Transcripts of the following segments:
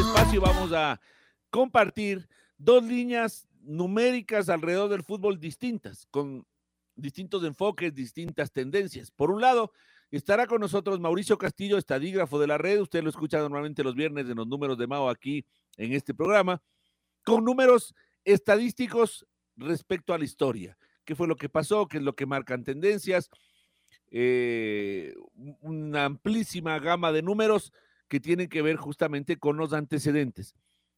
Este espacio vamos a compartir dos líneas numéricas alrededor del fútbol distintas, con distintos enfoques, distintas tendencias. Por un lado, estará con nosotros Mauricio Castillo, estadígrafo de la red. Usted lo escucha normalmente los viernes en los números de Mao aquí en este programa, con números estadísticos respecto a la historia. ¿Qué fue lo que pasó? ¿Qué es lo que marcan tendencias? Eh, una amplísima gama de números que tienen que ver justamente con los antecedentes.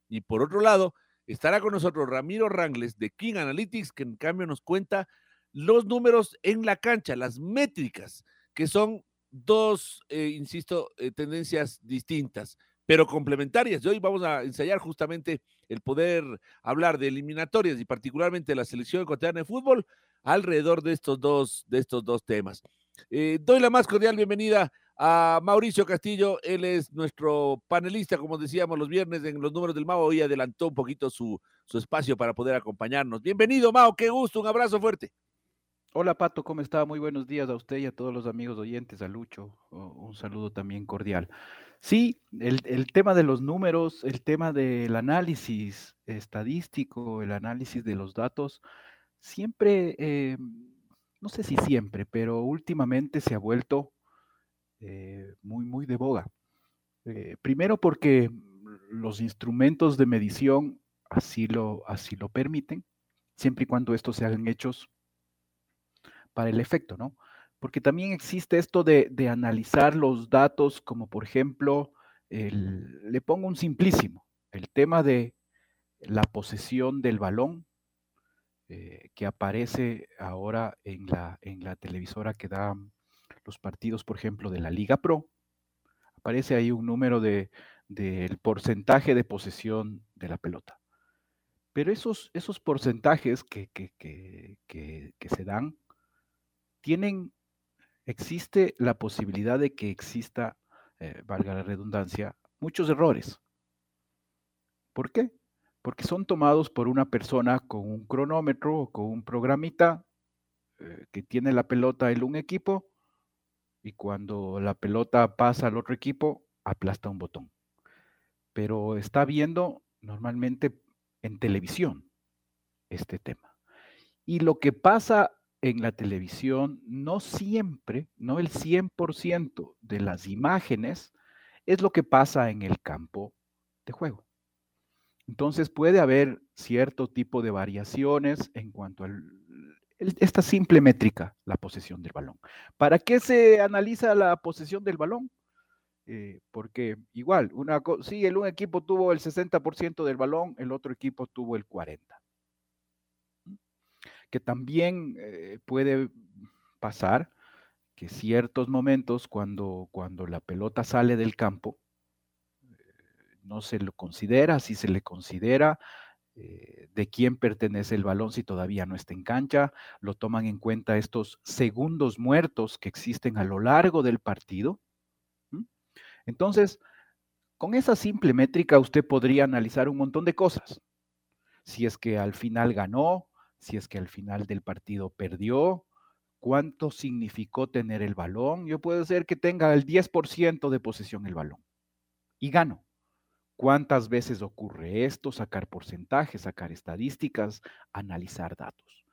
Y por otro lado, estará con nosotros Ramiro Rangles de King Analytics, que en cambio nos cuenta los números en la cancha, las métricas, que son dos, eh, insisto, eh, tendencias distintas, pero complementarias. Y hoy vamos a ensayar justamente el poder hablar de eliminatorias y particularmente la selección ecuatoriana de fútbol alrededor de estos dos, de estos dos temas. Eh, doy la más cordial bienvenida a Mauricio Castillo. Él es nuestro panelista, como decíamos los viernes en los números del Mao. Hoy adelantó un poquito su, su espacio para poder acompañarnos. Bienvenido, Mao. Qué gusto. Un abrazo fuerte. Hola, Pato. ¿Cómo está? Muy buenos días a usted y a todos los amigos oyentes, a Lucho. Un saludo también cordial. Sí, el, el tema de los números, el tema del análisis estadístico, el análisis de los datos, siempre, eh, no sé si siempre, pero últimamente se ha vuelto eh, muy, muy de boga. Eh, primero porque los instrumentos de medición así lo, así lo permiten, siempre y cuando estos se hagan hechos para el efecto, ¿no? Porque también existe esto de, analizar los datos, como por ejemplo, le pongo un simplísimo, el tema de la posesión del balón eh, que aparece ahora en la, en la televisora que da los partidos, por ejemplo, de la Liga Pro, aparece ahí un número de, del porcentaje de posesión de la pelota. Pero esos, esos porcentajes que, se dan, tienen, existe la posibilidad de que exista, eh, valga la redundancia, muchos errores. ¿Por qué? Porque son tomados por una persona con un cronómetro o con un programita eh, que tiene la pelota en un equipo y cuando la pelota pasa al otro equipo, aplasta un botón. Pero está viendo normalmente en televisión este tema. Y lo que pasa en la televisión, no siempre, no el 100% de las imágenes, es lo que pasa en el campo de juego. Entonces puede haber cierto tipo de variaciones en cuanto al esta simple métrica, la posesión del balón. ¿Para qué se analiza la posesión del balón? Eh, porque igual, una, sí, el un equipo tuvo el 60% del balón, el otro equipo tuvo el 40%. Que también eh, puede pasar que ciertos momentos cuando, cuando la pelota sale del campo, eh, no se lo considera, si se le considera, eh, de quién pertenece el balón si todavía no está en cancha, lo toman en cuenta estos segundos muertos que existen a lo largo del partido. Entonces, con esa simple métrica usted podría analizar un montón de cosas. Si es que al final ganó, si es que al final del partido perdió, cuánto significó tener el balón. Yo puedo ser que tenga el 10% de posesión el balón y gano. ¿Cuántas veces ocurre esto? Sacar porcentajes, sacar estadísticas, analizar datos.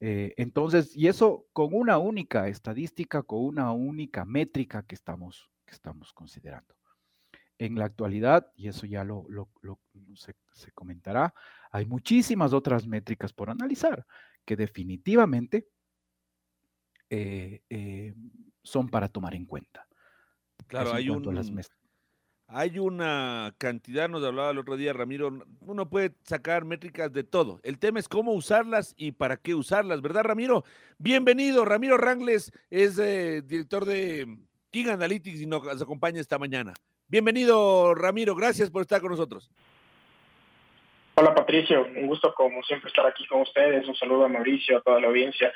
Eh, entonces, y eso con una única estadística, con una única métrica que estamos, que estamos considerando. en la actualidad, y eso ya lo, se, comentará, hay muchísimas otras métricas por analizar que definitivamente eh, eh, son para tomar en cuenta. Claro, hay un, hay una cantidad, nos hablaba el otro día Ramiro, uno puede sacar métricas de todo. El tema es cómo usarlas y para qué usarlas, ¿verdad Ramiro? Bienvenido, Ramiro Rangles es eh, director de King Analytics y nos acompaña esta mañana. Bienvenido Ramiro, gracias por estar con nosotros. Hola Patricio, un gusto como siempre estar aquí con ustedes, un saludo a Mauricio, a toda la audiencia.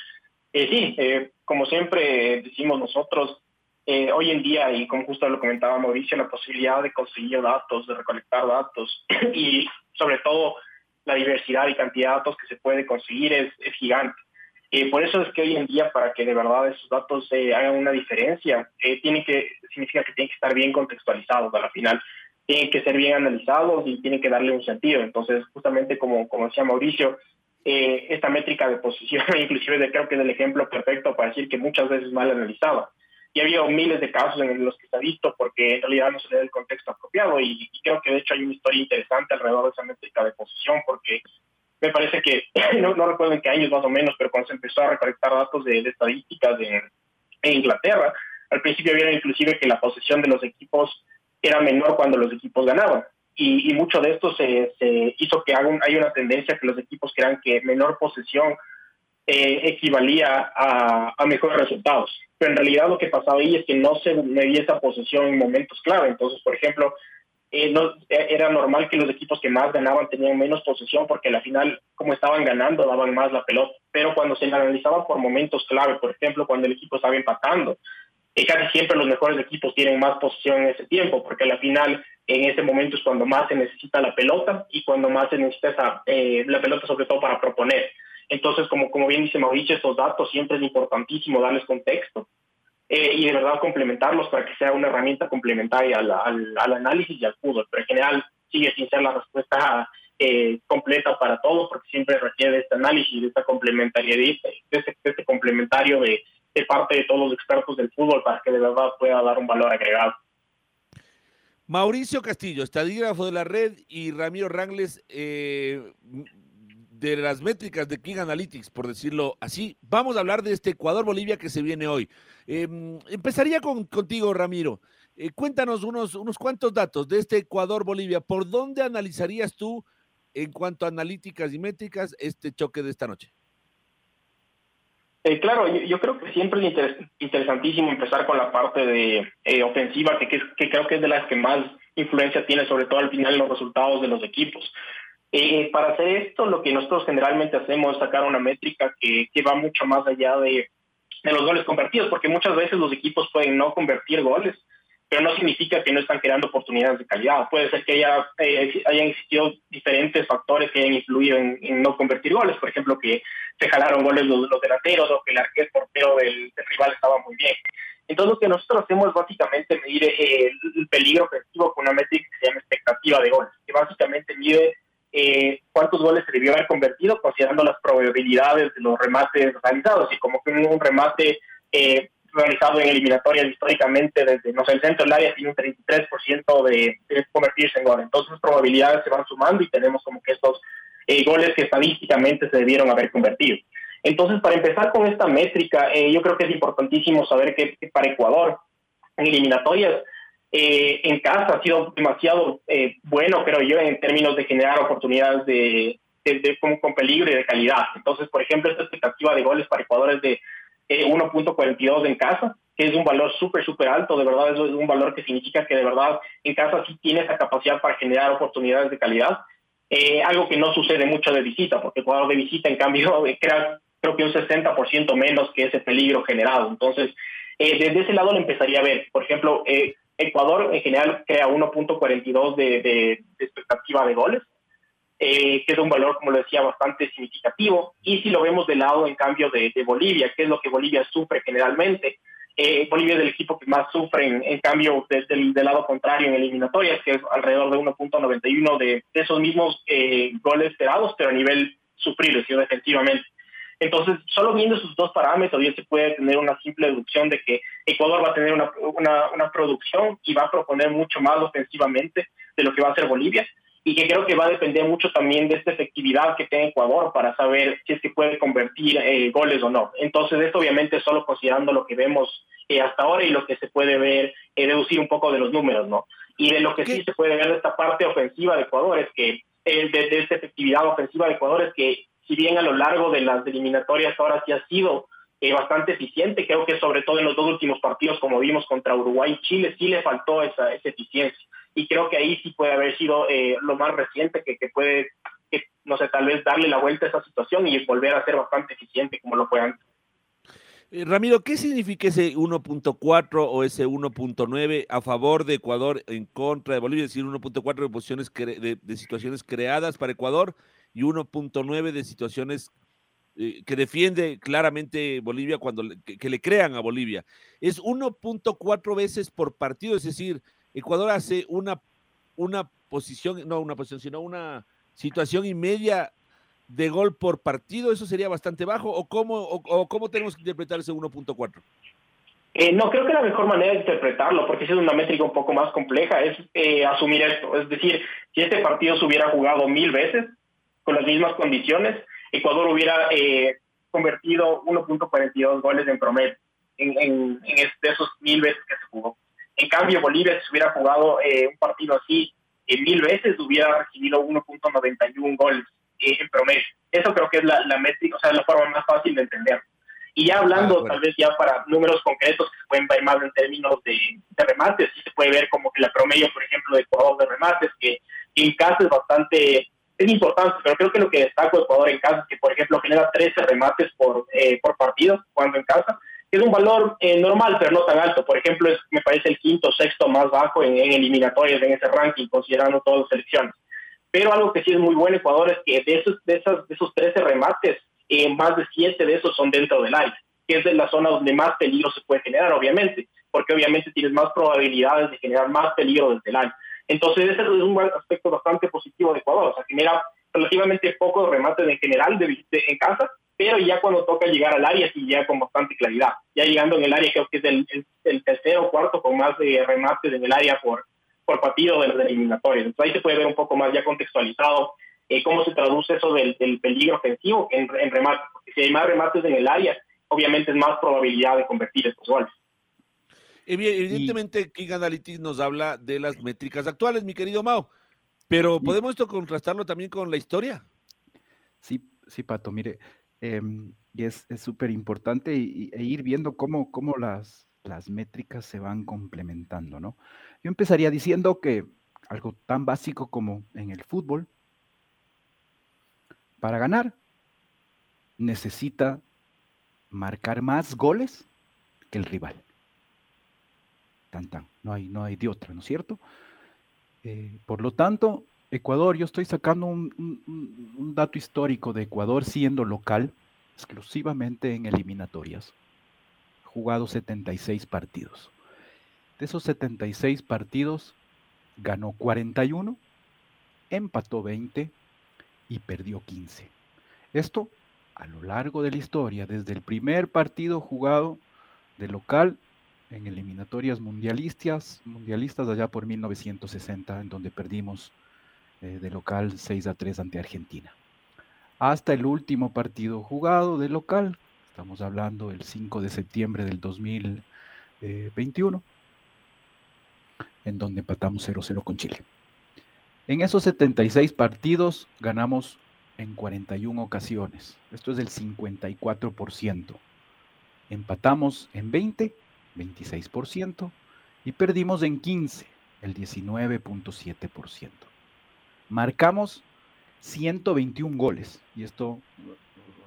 Eh, sí, eh, como siempre decimos nosotros, eh, hoy en día, y como justo lo comentaba Mauricio, la posibilidad de conseguir datos, de recolectar datos y sobre todo la diversidad y cantidad de datos que se puede conseguir es, gigante. Eh, por eso es que hoy en día, para que de verdad esos datos eh, hagan una diferencia, eh, tiene que, significa que tienen que estar bien contextualizados a la final, tienen que ser bien analizados y tienen que darle un sentido. Entonces, justamente como, como decía Mauricio, esta métrica de posición, inclusive creo que es el ejemplo perfecto para decir que muchas veces mal analizada y ha habido miles de casos en los que se ha visto porque en realidad no se le da el contexto apropiado y, creo que de hecho hay una historia interesante alrededor de esa métrica de posición porque me parece que, no, recuerdo en qué años más o menos, pero cuando se empezó a recolectar datos de, estadísticas en, Inglaterra, al principio vieron inclusive que la posesión de los equipos era menor cuando los equipos ganaban. Y, mucho de esto se, hizo que hay una tendencia que los equipos crean que menor posesión eh, equivalía a, mejores resultados. Pero en realidad lo que pasaba ahí es que no se medía esa posesión en momentos clave. Entonces, por ejemplo, eh, no, eh, era normal que los equipos que más ganaban tenían menos posesión porque al final, como estaban ganando, daban más la pelota. Pero cuando se analizaba por momentos clave, por ejemplo, cuando el equipo estaba empatando, casi siempre los mejores equipos tienen más posesión en ese tiempo, porque al final en ese momento es cuando más se necesita la pelota y cuando más se necesita esa, la pelota sobre todo para proponer. Entonces, como, como bien dice Mauricio, esos datos siempre es importantísimo darles contexto eh, y de verdad complementarlos para que sea una herramienta complementaria al, al, análisis y al fútbol. Pero en general sigue sin ser la respuesta eh, completa para todo porque siempre requiere este análisis, de esta complementariedad, de este, este complementario de, de parte de todos los expertos del fútbol para que de verdad pueda dar un valor agregado. Mauricio Castillo, estadígrafo de la red, y Ramiro Rangles, eh, de las métricas de King Analytics, por decirlo así, vamos a hablar de este Ecuador-Bolivia que se viene hoy. Em, empezaría con, contigo, Ramiro. Eh, cuéntanos unos, unos cuantos datos de este Ecuador-Bolivia. ¿Por dónde analizarías tú, en cuanto a analíticas y métricas, este choque de esta noche? Eh, claro, yo, creo que siempre es interesantísimo empezar con la parte de eh, ofensiva, que, que, creo que es de las que más influencia tiene, sobre todo al final, los resultados de los equipos. Eh, para hacer esto, lo que nosotros generalmente hacemos es sacar una métrica que, que va mucho más allá de, de, los goles convertidos, porque muchas veces los equipos pueden no convertir goles, pero no significa que no están creando oportunidades de calidad. Puede ser que haya, eh, hayan existido diferentes factores que hayan influido en, no convertir goles, por ejemplo, que se jalaron goles los, los delanteros o que el arquero portero del, rival estaba muy bien. Entonces lo que nosotros hacemos es básicamente medir eh, el peligro ofensivo con una métrica que se llama expectativa de goles, que básicamente mide eh, cuántos goles se debió haber convertido considerando las probabilidades de los remates realizados y como que un, remate eh, realizado en eliminatorias históricamente desde, no sé, el centro del área tiene un 33% de, de, convertirse en gol. Entonces las probabilidades se van sumando y tenemos como que estos eh, goles que estadísticamente se debieron haber convertido. Entonces, para empezar con esta métrica, yo creo que es importantísimo saber que para Ecuador, en eliminatorias, eh, en casa ha sido demasiado eh, bueno, creo yo, en términos de generar oportunidades de, con, peligro y de calidad. Entonces, por ejemplo, esta expectativa de goles para Ecuador es de 1.42 eh, en casa, que es un valor súper, súper alto. De verdad, es un valor que significa que de verdad en casa sí tiene esa capacidad para generar oportunidades de calidad. algo que no sucede mucho de visita, porque Ecuador de visita, en cambio, crea creo que un 60% menos que ese peligro generado. Entonces, desde ese lado lo empezaría a ver. Por ejemplo, eh, Ecuador en general crea 1.42 de, de, expectativa de goles, eh, que es un valor, como lo decía, bastante significativo. Y si lo vemos del lado, en cambio, de, Bolivia, que es lo que Bolivia sufre generalmente, eh, Bolivia es el equipo que más sufre, en, cambio, del, lado contrario en eliminatorias, que es alrededor de 1.91 de, esos mismos eh, goles esperados, pero a nivel sufrido, defensivamente. Entonces, solo viendo esos dos parámetros ya se puede tener una simple deducción de que Ecuador va a tener una, una, una producción y va a proponer mucho más ofensivamente de lo que va a hacer Bolivia y que creo que va a depender mucho también de esta efectividad que tiene Ecuador para saber si es que puede convertir eh, goles o no. Entonces, esto obviamente solo considerando lo que vemos eh, hasta ahora y lo que se puede ver, eh, deducir un poco de los números, ¿no? Y de lo que sí se puede ver de esta parte ofensiva de Ecuador es que, de, de esta efectividad ofensiva de Ecuador es que, si bien a lo largo de las eliminatorias ahora sí ha sido bastante eficiente, creo que sobre todo en los dos últimos partidos, como vimos contra Uruguay y Chile, sí le faltó esa, esa eficiencia y creo que ahí sí puede haber sido eh, lo más reciente que, que puede, que, no sé, tal vez darle la vuelta a esa situación y volver a ser bastante eficiente como lo fue antes. Eh, Ramiro, ¿qué significa ese 1.4 o ese 1.9 a favor de Ecuador en contra de Bolivia? Es decir, 1.4 de, posiciones de, de, situaciones creadas para Ecuador y 1.9 de situaciones eh, que defiende claramente Bolivia cuando que, que le crean a Bolivia. Es 1.4 veces por partido, es decir, Ecuador hace una, una posición, no una posición, sino una situación y media de gol por partido, ¿eso sería bastante bajo? ¿O cómo, cómo tenemos que interpretar ese 1.4? Eh, no, creo que la mejor manera de interpretarlo, porque es una métrica un poco más compleja, es eh, asumir esto. Es decir, si este partido se hubiera jugado mil veces, con las mismas condiciones, Ecuador hubiera eh, convertido 1.42 goles en promedio en, en, en esos mil veces que se jugó. En cambio, Bolivia, si hubiera jugado eh, un partido así eh, mil veces, hubiera recibido 1.91 goles eh, en promedio. Eso creo que es la, la métrica, o sea, la forma más fácil de entender. Y ya hablando, ah, tal vez ya para números concretos que se pueden ver más en términos de, de, remates, sí se puede ver como que la promedio, por ejemplo, de Ecuador de remates, que en casa es bastante, es importante, pero creo que lo que destaco de Ecuador en casa es que, por ejemplo, genera 13 remates por, eh, por partido cuando en casa, es un valor eh, normal, pero no tan alto. Por ejemplo, es, me parece el quinto sexto más bajo en, eliminatorias en ese ranking, considerando todas las selecciones. Pero algo que sí es muy bueno Ecuador es que de esos, de esos, de esos 13 remates, eh, más de 7 de esos son dentro del área, que es de la zona donde más peligro se puede generar, obviamente, porque obviamente tienes más probabilidades de generar más peligro desde el área. Entonces, ese es un aspecto bastante positivo de Ecuador. O sea, genera relativamente pocos remates en general de, de, en casa, pero ya cuando toca llegar al área sí llega con bastante claridad. Ya llegando en el área creo que es el, el, tercero o cuarto con más de remates en el área por, partido de los eliminatorios. Entonces ahí se puede ver un poco más ya contextualizado eh, cómo se traduce eso del, del peligro ofensivo en, en remates. Porque si hay más remates en el área, obviamente es más probabilidad de convertir estos goles. Evidentemente, King Analytics nos habla de las métricas actuales, mi querido Mao, pero ¿podemos esto contrastarlo también con la historia? Sí, sí, Pato, mire, Em, y es súper importante e ir viendo cómo, cómo las, las métricas se van complementando, ¿no? Yo empezaría diciendo que algo tan básico como en el fútbol, para ganar, necesita marcar más goles que el rival. No hay, no hay de otra, ¿no es cierto? Eh, por lo tanto, Ecuador, yo estoy sacando un, dato histórico de Ecuador siendo local, exclusivamente en eliminatorias. Jugado 76 partidos. De esos 76 partidos, ganó 41, empató 20 y perdió 15. Esto a lo largo de la historia, desde el primer partido jugado de local en eliminatorias mundialistas, mundialistas allá por 1960, en donde perdimos eh, de local 6 a 3 ante Argentina. Hasta el último partido jugado de local, estamos hablando del 5 de septiembre del 2021, en donde empatamos 0-0 con Chile. En esos 76 partidos ganamos en 41 ocasiones. Esto es del 54%. Empatamos en 20, 26%, y perdimos en 15, el 19.7% marcamos 121 goles. Y esto,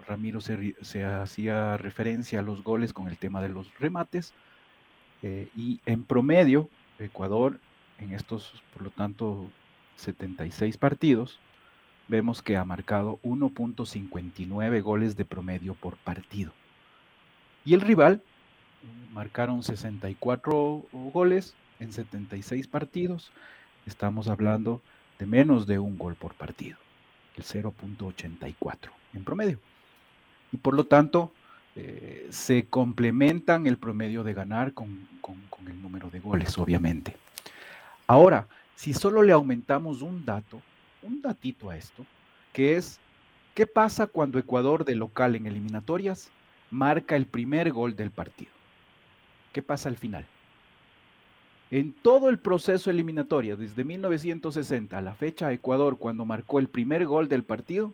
Ramiro se, hacía referencia a los goles con el tema de los remates. Eh, y en promedio, Ecuador, en estos, por lo tanto, 76 partidos, vemos que ha marcado 1.59 goles de promedio por partido. Y el rival marcaron 64 goles en 76 partidos. Estamos hablando de menos de un gol por partido, el 0.84 en promedio. y por lo tanto eh, se complementan el promedio de ganar con, con el número de goles, obviamente. Ahora, si solo le aumentamos un dato, un datito a esto, que es, ¿qué pasa cuando Ecuador de local en eliminatorias marca el primer gol del partido? ¿Qué pasa al final? En todo el proceso eliminatorio, desde 1960 a la fecha, Ecuador, cuando marcó el primer gol del partido,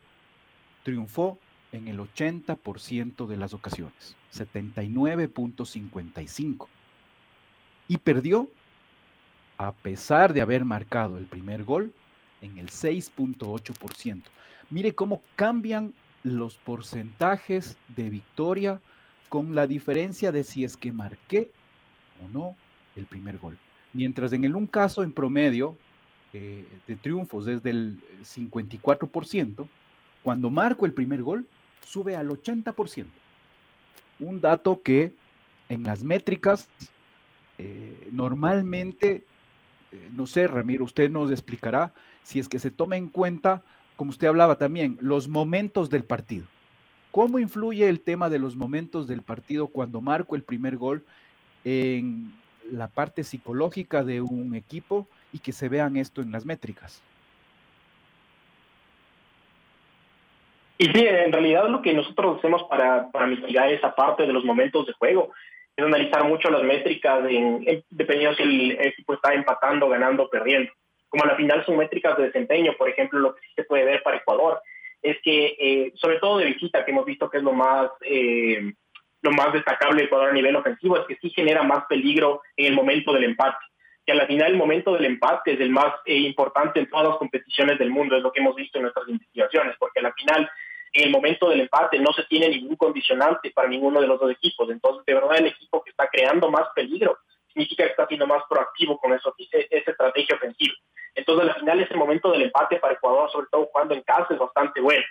triunfó en el 80% de las ocasiones, 79.55. Y perdió, a pesar de haber marcado el primer gol, en el 6.8%. Mire cómo cambian los porcentajes de victoria con la diferencia de si es que marqué o no el primer gol. Mientras en el un caso en promedio eh, de triunfos es del 54%, cuando marco el primer gol sube al 80%. Un dato que en las métricas eh, normalmente, eh, no sé, Ramiro, usted nos explicará si es que se toma en cuenta, como usted hablaba también, los momentos del partido. ¿Cómo influye el tema de los momentos del partido cuando marco el primer gol en la parte psicológica de un equipo y que se vean esto en las métricas. Y sí, en realidad lo que nosotros hacemos para, mitigar esa parte de los momentos de juego es analizar mucho las métricas en, dependiendo si el equipo está empatando, ganando, perdiendo. Como a la final son métricas de desempeño, por ejemplo, lo que sí se puede ver para Ecuador es que, eh, sobre todo de visita, que hemos visto que es lo más eh, lo más destacable de Ecuador a nivel ofensivo es que sí genera más peligro en el momento del empate. Que a la final el momento del empate es el más eh, importante en todas las competiciones del mundo, es lo que hemos visto en nuestras investigaciones, porque a la final en el momento del empate no se tiene ningún condicionante para ninguno de los dos equipos. Entonces, de verdad, el equipo que está creando más peligro significa que está siendo más proactivo con eso, esa estrategia ofensiva. Entonces, al final, ese momento del empate para Ecuador, sobre todo jugando en casa, es bastante bueno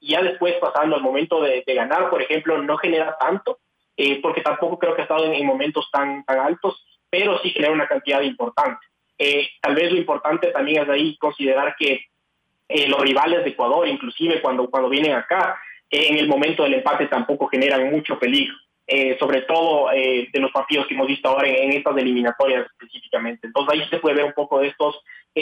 y ya después pasando al momento de, ganar, por ejemplo, no genera tanto, eh, porque tampoco creo que ha estado en, momentos tan, tan altos, pero sí genera una cantidad importante. Eh, tal vez lo importante también es ahí considerar que eh, los rivales de Ecuador, inclusive cuando, cuando vienen acá, en el momento del empate tampoco generan mucho peligro. sobre todo de los partidos que hemos visto ahora en, estas eliminatorias específicamente. Entonces ahí se puede ver un poco de estos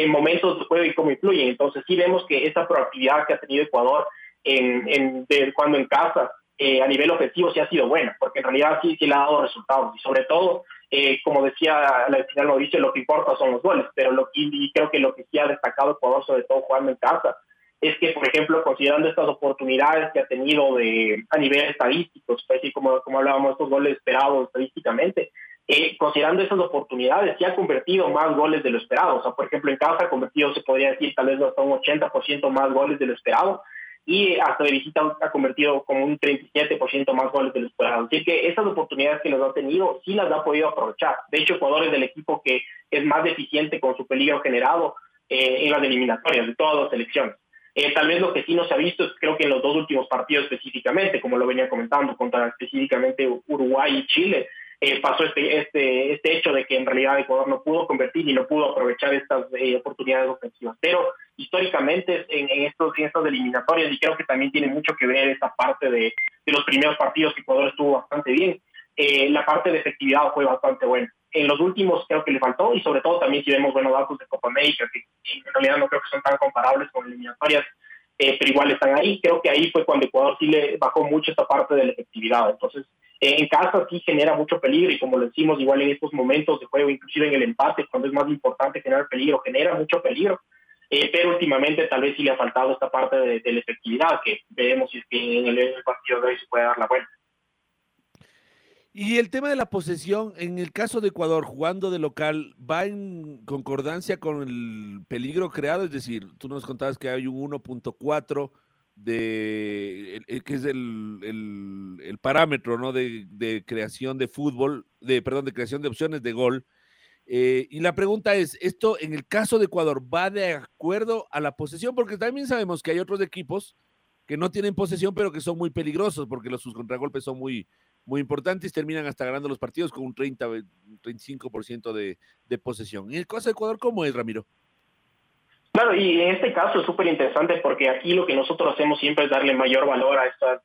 momentos de juego y cómo influyen. Entonces sí vemos que esta proactividad que ha tenido Ecuador en, cuando en casa eh, a nivel ofensivo sí ha sido buena, porque en realidad sí, sí le ha dado resultados. Y sobre todo, eh, como decía la final Mauricio, lo que importa son los goles, pero lo y creo que lo que sí ha destacado Ecuador, sobre todo jugando en casa, es que, por ejemplo, considerando estas oportunidades que ha tenido de, a nivel estadístico, pues, como, como hablábamos, estos goles esperados estadísticamente, eh, considerando esas oportunidades, sí ha convertido más goles de lo esperado. O sea, por ejemplo, en casa ha convertido, se podría decir, tal vez hasta un 80% más goles de lo esperado y hasta de visita ha convertido como un 37% más goles de lo esperado. Así que esas oportunidades que nos ha tenido sí las ha podido aprovechar. De hecho, Ecuador es del equipo que es más deficiente con su peligro generado eh, en las eliminatorias de todas las selecciones. Eh, tal vez lo que sí no se ha visto es creo que en los dos últimos partidos específicamente, como lo venía comentando, contra específicamente Uruguay y Chile, eh, pasó este, este, este hecho de que en realidad Ecuador no pudo convertir y no pudo aprovechar estas eh, oportunidades ofensivas. Pero históricamente en, estos, en estas eliminatorias, y creo que también tiene mucho que ver esta parte de, de los primeros partidos que Ecuador estuvo bastante bien, eh, la parte de efectividad fue bastante buena. En los últimos creo que le faltó y sobre todo también si vemos buenos datos de Copa América, que en realidad no creo que son tan comparables con eliminatorias, pero igual están ahí. Creo que ahí fue cuando Ecuador sí le bajó mucho esta parte de la efectividad. Entonces, en casa sí genera mucho peligro y como lo decimos igual en estos momentos de juego, inclusive en el empate, cuando es más importante generar peligro, genera mucho peligro. Eh, pero últimamente tal vez sí le ha faltado esta parte de, la efectividad, que veremos si es que en el, partido de hoy se puede dar la vuelta. Y el tema de la posesión, en el caso de Ecuador, jugando de local, ¿va en concordancia con el peligro creado? Es decir, tú nos contabas que hay un 1.4 de que es el, el, parámetro ¿no? De, de, creación de fútbol, de perdón, de creación de opciones de gol. Eh, y la pregunta es, ¿esto en el caso de Ecuador va de acuerdo a la posesión? Porque también sabemos que hay otros equipos que no tienen posesión, pero que son muy peligrosos, porque los sus contragolpes son muy, muy importantes, terminan hasta ganando los partidos con un 30, 35% de, de posesión. ¿En el caso de Ecuador cómo es, Ramiro? Claro, y en este caso es súper interesante porque aquí lo que nosotros hacemos siempre es darle mayor valor a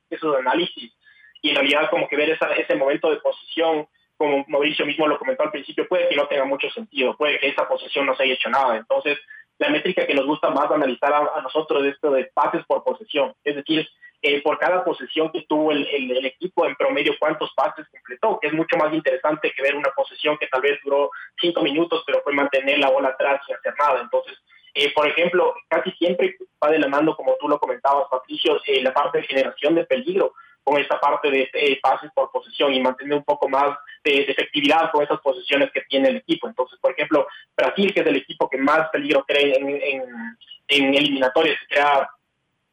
esos análisis y en realidad como que ver ese momento de posición, como Mauricio mismo lo comentó al principio, puede que no tenga mucho sentido, puede que esa posesión no se haya hecho nada. Entonces, la métrica que nos gusta más analizar a, nosotros es esto de pases por posesión, es decir, eh, por cada posesión que tuvo el, equipo en promedio, cuántos pases completó, que es mucho más interesante que ver una posesión que tal vez duró cinco minutos, pero fue mantener la bola atrás sin hacer nada. Entonces, eh, por ejemplo, casi siempre va de la mano, como tú lo comentabas, Patricio, eh, la parte de generación de peligro con esta parte de eh, pases por posesión y mantener un poco más de, efectividad con esas posiciones que tiene el equipo. Entonces, por ejemplo, Brasil, que es el equipo que más peligro cree en, en, en eliminatorias, crea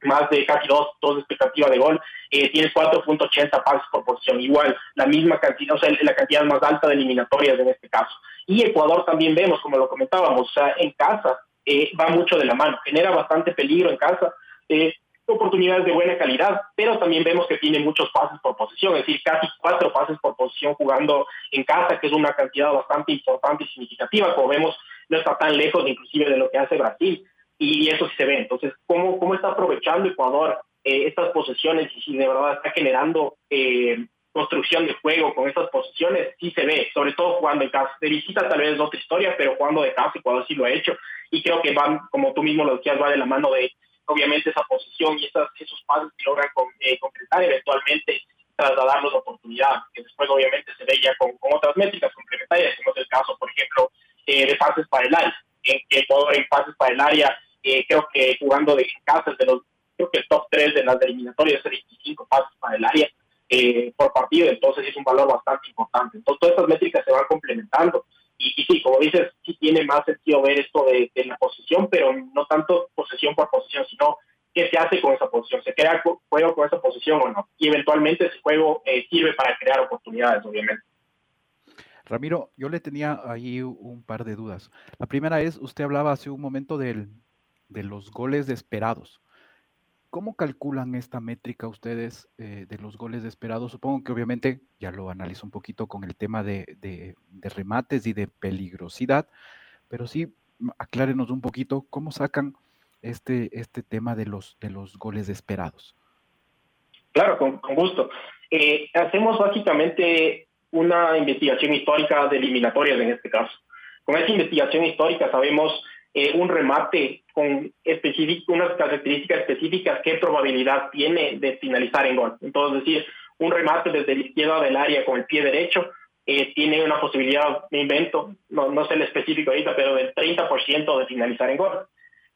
más de casi dos, dos expectativas de gol, eh, tienes 4.80 pases por posición, igual, la misma cantidad, o sea, la cantidad más alta de eliminatorias en este caso. Y Ecuador también vemos, como lo comentábamos, o sea, en casa eh, va mucho de la mano, genera bastante peligro en casa, eh, oportunidades de buena calidad, pero también vemos que tiene muchos pases por posición, es decir, casi cuatro pases por posición jugando en casa, que es una cantidad bastante importante y significativa, como vemos, no está tan lejos inclusive de lo que hace Brasil, y eso sí se ve. Entonces, ¿cómo, cómo está aprovechando Ecuador eh, estas posesiones y si de verdad está generando eh, construcción de juego con estas posiciones? Sí se ve, sobre todo jugando en casa. De visita tal vez es otra historia, pero jugando de casa Ecuador sí lo ha hecho, y creo que van, como tú mismo lo decías, va de la mano de obviamente esa posición y esas, esos pasos que logran con, eh, concretar eventualmente trasladarlos a oportunidad, que después obviamente se ve ya con, otras métricas complementarias, como es el caso, por ejemplo, eh, de pases para el área, en que Ecuador en pases para el área, eh, creo que jugando de casa de los, creo que el top 3 de las eliminatorias es 25 pases para el área por partido, entonces es un valor bastante importante. Entonces todas estas métricas se van complementando y, sí, como dices, sí tiene más sentido ver esto de, la posición, pero no tanto posesión por posición, sino qué se hace con esa posición, se crea juego con esa posición o no, y eventualmente ese juego eh, sirve para crear oportunidades, obviamente. Ramiro, yo le tenía ahí un par de dudas. La primera es, usted hablaba hace un momento del, de los goles esperados. ¿Cómo calculan esta métrica ustedes eh, de los goles esperados? Supongo que obviamente ya lo analizo un poquito con el tema de, remates y de peligrosidad, pero sí aclárenos un poquito cómo sacan este, este tema de los, de los goles esperados. Claro, con, gusto. Eh, hacemos básicamente una investigación histórica de eliminatorias en este caso. Con esa investigación histórica sabemos eh, un remate con unas características específicas, qué probabilidad tiene de finalizar en gol. Entonces, decir, un remate desde la izquierda del área con el pie derecho eh, tiene una posibilidad, me invento, no, no sé el específico ahorita, pero del 30% de finalizar en gol.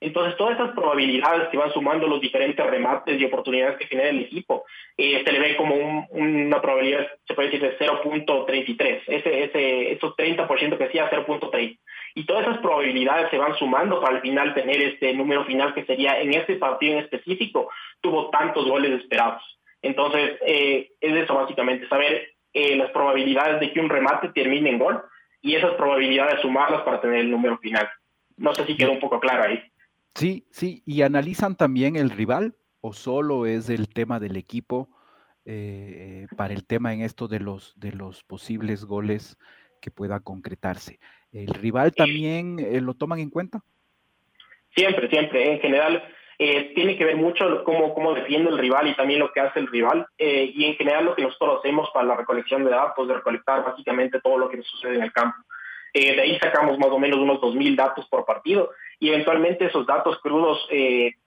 Entonces, todas esas probabilidades que van sumando los diferentes remates y oportunidades que tiene el equipo, eh, se le ve como una probabilidad, se puede decir, de 0.33. Ese, ese, esos 30% que decía 0.3 y todas esas probabilidades se van sumando para al final tener este número final que sería en este partido en específico tuvo tantos goles esperados. Entonces, eh, es eso básicamente, saber eh, las probabilidades de que un remate termine en gol y esas probabilidades sumarlas para tener el número final. No sé si quedó un poco claro ahí. Sí, sí, y analizan también el rival o solo es el tema del equipo eh, para el tema en esto de los, de los posibles goles que pueda concretarse. ¿El rival también eh, lo toman en cuenta? Siempre, siempre. En general, eh, tiene que ver mucho cómo, cómo defiende el rival y también lo que hace el rival. Eh, y en general lo que nosotros hacemos para la recolección de datos, de recolectar básicamente todo lo que sucede en el campo. de ahí sacamos más o menos unos 2.000 datos por partido y eventualmente esos datos crudos,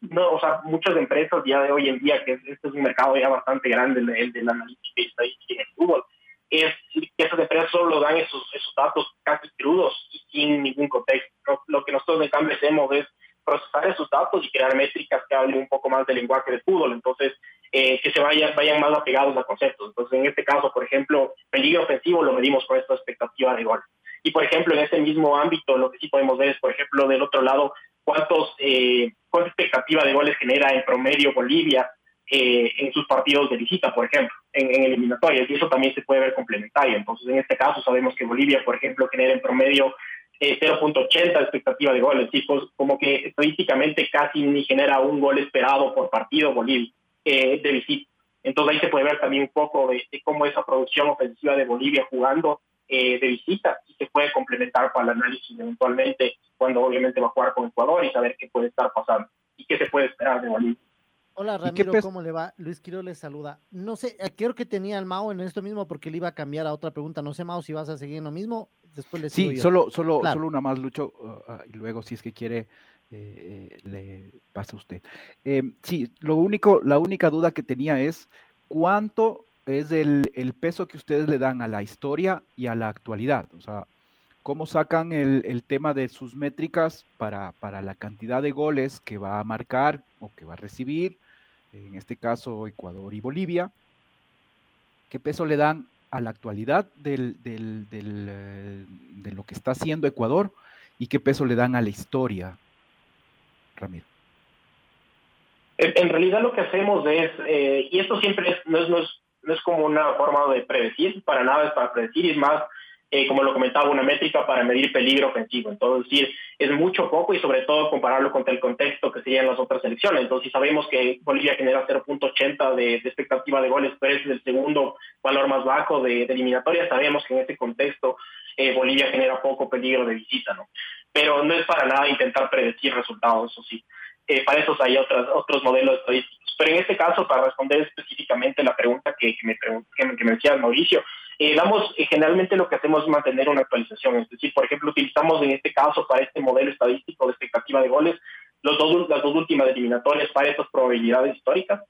no, o sea, muchas empresas ya de hoy en día, que este es un mercado ya bastante grande, el, del analítica y estadística en el fútbol, es esas empresas solo dan esos, esos datos casi crudos y sin ningún contexto. Lo, que nosotros en cambio hacemos es procesar esos datos y crear métricas que hablen un poco más del lenguaje de fútbol, entonces eh, que se vayan, vayan más apegados a conceptos. Entonces, en este caso, por ejemplo, peligro ofensivo lo medimos con esta expectativa de gol. Y, por ejemplo, en ese mismo ámbito, lo que sí podemos ver es, por ejemplo, del otro lado, cuántos, eh, cuánta expectativa de goles genera en promedio Bolivia eh, en sus partidos de visita, por ejemplo, en, en, eliminatorias, y eso también se puede ver complementario. Entonces, en este caso, sabemos que Bolivia, por ejemplo, genera en promedio eh, 0.80 expectativa de goles, y pues, como que estadísticamente casi ni genera un gol esperado por partido Bolivia eh, de visita. Entonces, ahí se puede ver también un poco de, cómo esa producción ofensiva de Bolivia jugando de visita y se puede complementar para el análisis eventualmente cuando obviamente va a jugar con Ecuador y saber qué puede estar pasando y qué se puede esperar de Bolivia. Hola Ramiro, ¿cómo le va? Luis Quiroz les saluda. No sé, eh, creo que tenía al Mao en esto mismo porque le iba a cambiar a otra pregunta. No sé, Mao, si vas a seguir en lo mismo. Después le Sí, solo, solo, solo una más, Lucho, uh, uh, y luego si es que quiere, eh, le pasa a usted. Eh, sí, lo único, la única duda que tenía es cuánto es el, el, peso que ustedes le dan a la historia y a la actualidad. O sea, cómo sacan el, el tema de sus métricas para, para la cantidad de goles que va a marcar o que va a recibir en este caso Ecuador y Bolivia, ¿qué peso le dan a la actualidad del, del, del, de lo que está haciendo Ecuador y qué peso le dan a la historia, Ramiro? En, realidad lo que hacemos es, eh, y esto siempre es, no, es, no, es, no es como una forma de predecir, para nada es para predecir, es más eh, como lo comentaba, una métrica para medir peligro ofensivo. Entonces, decir, es mucho poco y sobre todo compararlo con el contexto que serían las otras elecciones. Entonces, si sabemos que Bolivia genera 0.80 de, expectativa de goles, pero es el segundo valor más bajo de, eliminatoria, sabemos que en ese contexto eh, Bolivia genera poco peligro de visita, ¿no? Pero no es para nada intentar predecir resultados, eso sí. Eh, para eso hay otras, otros modelos estadísticos. Pero en este caso, para responder específicamente la pregunta que, me, que, que me Mauricio, eh, eh, generalmente lo que hacemos es mantener una actualización, es decir, por ejemplo, utilizamos en este caso para este modelo estadístico de expectativa de goles los dos, las dos últimas eliminatorias para estas probabilidades históricas,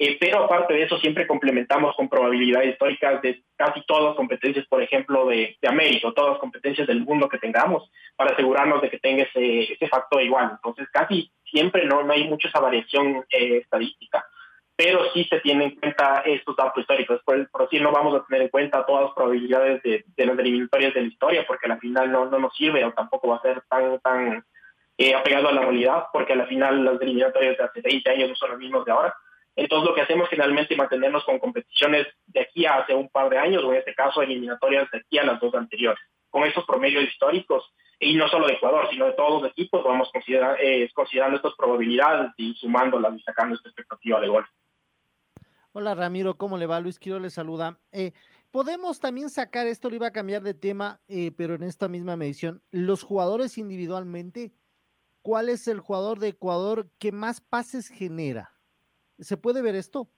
eh, pero aparte de eso siempre complementamos con probabilidades históricas de casi todas las competencias, por ejemplo, de, América o todas las competencias del mundo que tengamos para asegurarnos de que tenga ese, ese factor igual. Entonces, casi siempre no, no hay mucha esa variación estadística pero sí se tienen en cuenta estos datos históricos. Por, por sí no vamos a tener en cuenta todas las probabilidades de, las eliminatorias de la historia, porque al final no, no nos sirve o tampoco va a ser tan, tan eh, apegado a la realidad, porque al final las eliminatorias de hace 20 años no son las mismas de ahora. Entonces lo que hacemos generalmente es mantenernos con competiciones de aquí a hace un par de años, o en este caso eliminatorias de aquí a las dos anteriores. Con esos promedios históricos, y no solo de Ecuador, sino de todos los equipos, vamos eh, considerando estas probabilidades y sumándolas y sacando esta expectativa de gol. Hola Ramiro, ¿cómo le va? Luis Quiero le saluda. Eh, podemos también sacar, esto le iba a cambiar de tema, eh, pero en esta misma medición, los jugadores individualmente, ¿cuál es el jugador de Ecuador que más pases genera? ¿Se puede ver esto?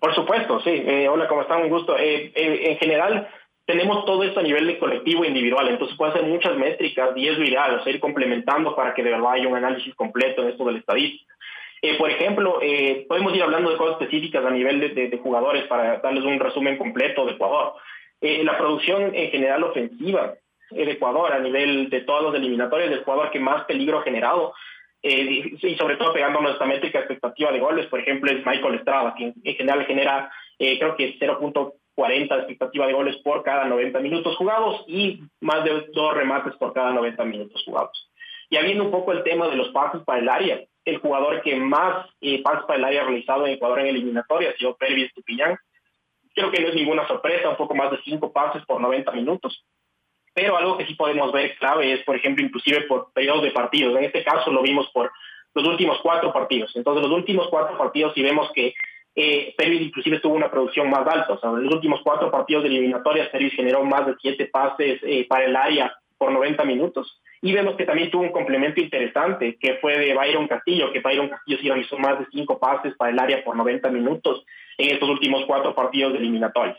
Por supuesto, sí. Eh, hola, ¿cómo están? Un gusto. en general, tenemos todo esto a nivel de colectivo individual, entonces puede ser muchas métricas y es lo o sea, ir complementando para que de verdad haya un análisis completo en esto de la estadística. Eh, por ejemplo, eh, podemos ir hablando de cosas específicas a nivel de, jugadores para darles un resumen completo de Ecuador. Eh, la producción en general ofensiva de Ecuador a nivel de todos los eliminatorios del Ecuador que más peligro ha generado y sobre todo pegando nuestra métrica expectativa de goles, por ejemplo, es Michael Estrada, que en, general genera creo que 0.40 expectativa de goles por cada 90 minutos jugados y más de dos remates por cada 90 minutos jugados. Y habiendo un poco el tema de los pases para el área, el jugador que más eh, pases para el área realizado en Ecuador en eliminatoria ha sido Pervis Estupiñán. Creo que no es ninguna sorpresa, un poco más de cinco pases por 90 minutos. Pero algo que sí podemos ver clave es, por ejemplo, inclusive por periodos de partidos. En este caso lo vimos por los últimos cuatro partidos. Entonces, los últimos cuatro partidos, si vemos que eh, Pervis inclusive tuvo una producción más alta. O sea, en los últimos cuatro partidos de eliminatoria, Pervis generó más de siete pases eh, para el área por 90 minutos. Y vemos que también tuvo un complemento interesante, que fue de Byron Castillo, que Byron Castillo sí realizó más de cinco pases para el área por 90 minutos en estos últimos cuatro partidos eliminatorios.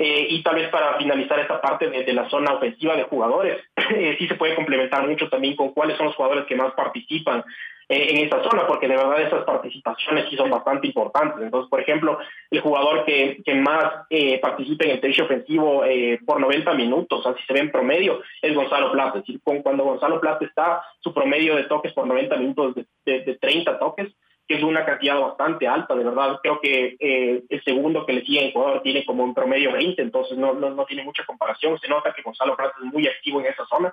Eh, y tal vez para finalizar esta parte de, la zona ofensiva de jugadores, eh, sí se puede complementar mucho también con cuáles son los jugadores que más participan eh, en esta zona, porque de verdad esas participaciones sí son bastante importantes. Entonces, por ejemplo, el jugador que, más participa en el trecho ofensivo por 90 minutos, así se ve en promedio, es Gonzalo Plata. Es decir, cuando Gonzalo Plata está, su promedio de toques por 90 minutos de, de, 30 toques, que es una cantidad bastante alta, de verdad. Creo que el segundo que le sigue en Ecuador tiene como un promedio 20, entonces no, no, no tiene mucha comparación. Se nota que Gonzalo Plata es muy activo en esa zona.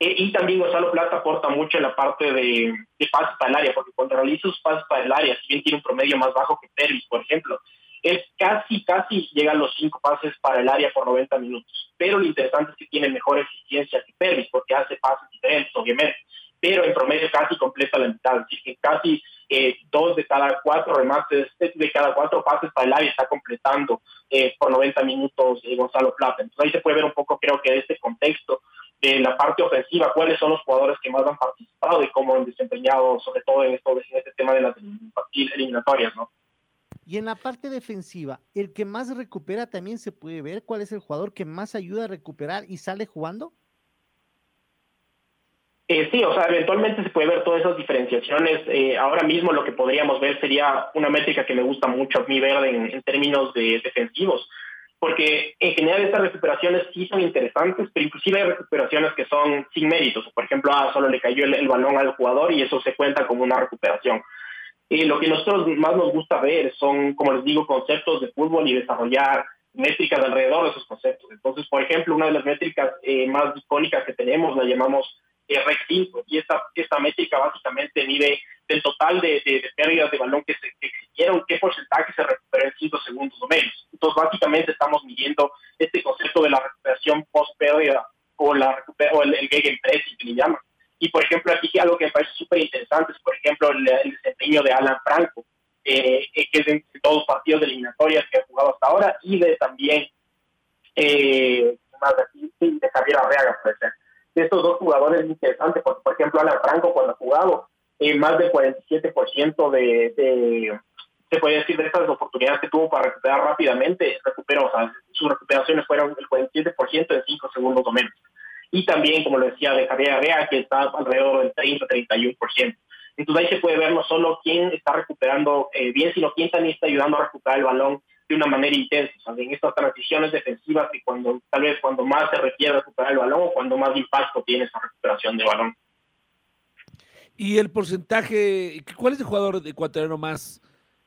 Eh, y también Gonzalo Plata aporta mucho en la parte de, de pases para el área, porque cuando realiza sus pases para el área, si bien tiene un promedio más bajo que Pervis, por ejemplo, él casi, casi llega a los cinco pases para el área por 90 minutos. Pero lo interesante es que tiene mejor eficiencia que Pervis, porque hace pases diferentes, obviamente. Pero en promedio casi completa la mitad, así que casi eh, dos de cada cuatro remates, de cada cuatro pases para el área está completando eh, por 90 minutos eh, Gonzalo Plata. Entonces ahí se puede ver un poco, creo que de este contexto de la parte ofensiva, cuáles son los jugadores que más han participado y cómo han desempeñado, sobre todo en, esto, en este tema de las eliminatorias, ¿no? Y en la parte defensiva, el que más recupera también se puede ver cuál es el jugador que más ayuda a recuperar y sale jugando. Eh, sí, o sea, eventualmente se puede ver todas esas diferenciaciones. Eh, ahora mismo lo que podríamos ver sería una métrica que me gusta mucho a mí ver en, términos de defensivos, porque en general estas recuperaciones sí son interesantes, pero inclusive hay recuperaciones que son sin méritos. Por ejemplo, ah, solo le cayó el, balón al jugador y eso se cuenta como una recuperación. Y lo que nosotros más nos gusta ver son, como les digo, conceptos de fútbol y desarrollar métricas alrededor de esos conceptos. Entonces, por ejemplo, una de las métricas eh, más icónicas que tenemos la llamamos REC 5 y esta, esta métrica básicamente mide del total de, pérdidas de balón que, se, existieron, qué porcentaje se recuperó en 5 segundos o menos. Entonces, básicamente estamos midiendo este concepto de la recuperación post-pérdida o, la, o el, el gegenpressing que le llaman. Y, por ejemplo, aquí algo que me parece súper interesante es, por ejemplo, el, desempeño de Alan Franco, eh, que es de, todos los partidos de eliminatorias que ha jugado hasta ahora, y de también eh, de Javier Arreaga, puede ser estos dos jugadores interesantes, porque por ejemplo Alan Franco cuando ha jugado, eh, más del 47% de, de, se puede decir, de esas oportunidades que tuvo para recuperar rápidamente, recuperó, o sea, sus recuperaciones fueron el 47% en 5 segundos o menos. Y también, como lo decía, de Javier Arrea, que está alrededor del 30-31%. Entonces ahí se puede ver no solo quién está recuperando eh, bien, sino quién también está ayudando a recuperar el balón de una manera intensa, o sea, en estas transiciones defensivas y cuando tal vez cuando más se requiere recuperar el balón o cuando más impacto tiene esa recuperación de balón. Y el porcentaje, ¿cuál es el jugador ecuatoriano más,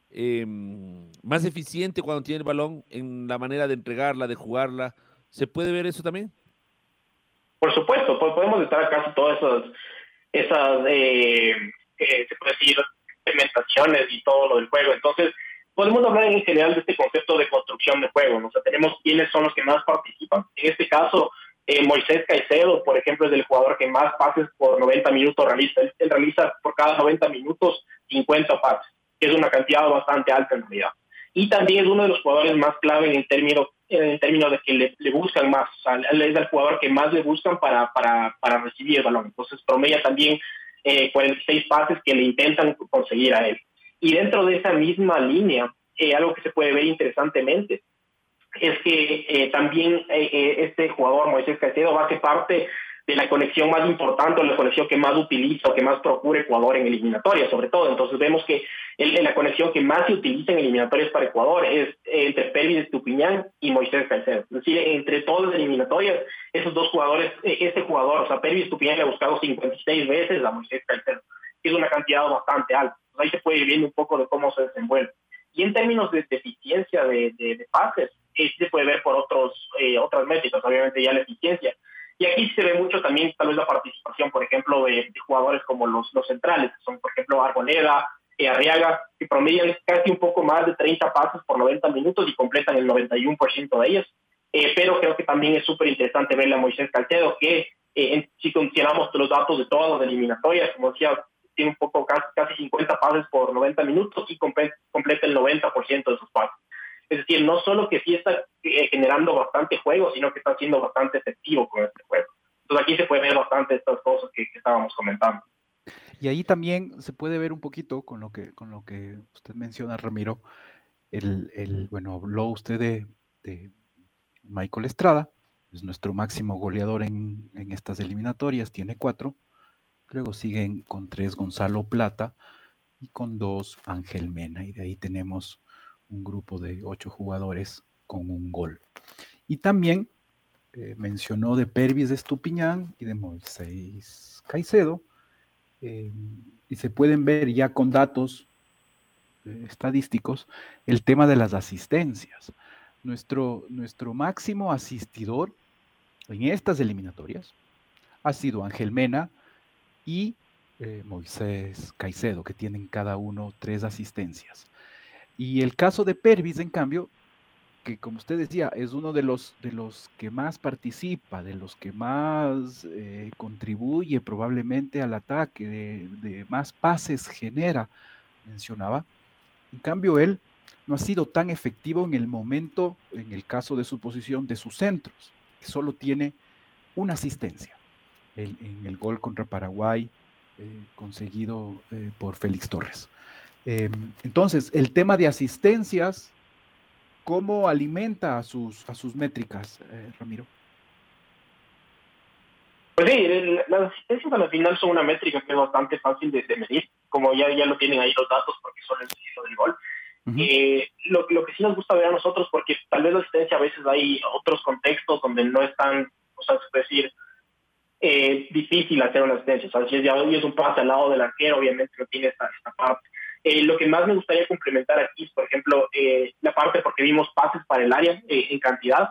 em, más eficiente cuando tiene el balón en la manera de entregarla, de jugarla? ¿Se puede ver eso también? Por supuesto, podemos estar casi todas esas, esas eh, eh, se puede decir, implementaciones y todo lo del juego. Entonces, podemos hablar en general de este concepto de construcción de juego. O sea, tenemos quiénes son los que más participan. En este caso, eh, Moisés Caicedo, por ejemplo, es el jugador que más pases por 90 minutos realiza. Él, realiza por cada 90 minutos 50 pases, que es una cantidad bastante alta en realidad. Y también es uno de los jugadores más clave en términos en términos de que le, buscan más. O sea, él es el jugador que más le buscan para, para, para recibir el balón. Entonces promedia también eh, 46 pases que le intentan conseguir a él. Y dentro de esa misma línea, eh, algo que se puede ver interesantemente es que eh, también eh, este jugador, Moisés Caicedo, va a ser parte de la conexión más importante o la conexión que más utiliza o que más procura Ecuador en eliminatorias, sobre todo. Entonces vemos que la conexión que más se utiliza en eliminatorias para Ecuador es entre Pervis Estupiñán y Moisés Caicedo. Es decir, entre todas las eliminatorias, esos dos jugadores, este jugador, o sea, Pervis Estupiñán le ha buscado 56 veces a Moisés Caicedo, que es una cantidad bastante alta ahí se puede ir viendo un poco de cómo se desenvuelve. Y en términos de, eficiencia de, de, pases, se puede ver por otros, eh, otras métricas, obviamente ya la eficiencia. Y aquí se ve mucho también tal vez la participación, por ejemplo, de, jugadores como los, los centrales, que son por ejemplo Arboleda, eh, Arriaga, que promedian casi un poco más de 30 pases por 90 minutos y completan el 91% de ellos. Eh, pero creo que también es súper interesante verle a Moisés Calcedo, que si consideramos los datos de todas las eliminatorias, como decía, tiene un poco casi, casi 50 pases por 90 minutos y completa, el 90% de sus pases. Es decir, no solo que sí está eh, generando bastante juego, sino que está siendo bastante efectivo con este juego. Entonces aquí se puede ver bastante estas cosas que, estábamos comentando. Y ahí también se puede ver un poquito con lo que, con lo que usted menciona, Ramiro, el, el bueno, habló usted de, de, Michael Estrada, es nuestro máximo goleador en, en estas eliminatorias, tiene cuatro, Luego siguen con tres Gonzalo Plata y con dos Ángel Mena. Y de ahí tenemos un grupo de ocho jugadores con un gol. Y también eh, mencionó de Pervis de Estupiñán y de Moisés Caicedo. Eh, y se pueden ver ya con datos eh, estadísticos el tema de las asistencias. Nuestro, nuestro máximo asistidor en estas eliminatorias ha sido Ángel Mena y eh, Moisés Caicedo, que tienen cada uno tres asistencias. Y el caso de Pervis, en cambio, que como usted decía, es uno de los, de los que más participa, de los que más eh, contribuye probablemente al ataque, de, de, más pases genera, mencionaba. En cambio, él no ha sido tan efectivo en el momento, en el caso de su posición, de sus centros, que solo tiene una asistencia en el gol contra Paraguay eh, conseguido eh, por Félix Torres. Em, entonces, el tema de asistencias, ¿cómo alimenta a sus, a sus métricas, eh, Ramiro? Pues sí, las asistencias a la final son una métrica que es bastante fácil de, medir, como ya, ya lo tienen ahí los datos porque son el sitio del gol. lo, lo, que sí nos gusta ver a nosotros, porque tal vez la asistencia a veces hay otros contextos donde no están, o sea, es decir, eh, difícil hacer una asistencia. Si ya es un pase al lado del arquero, obviamente no tiene esta, esta parte. Eh, lo que más me gustaría complementar aquí es, por ejemplo, eh, la parte porque vimos pases para el área eh, en cantidad,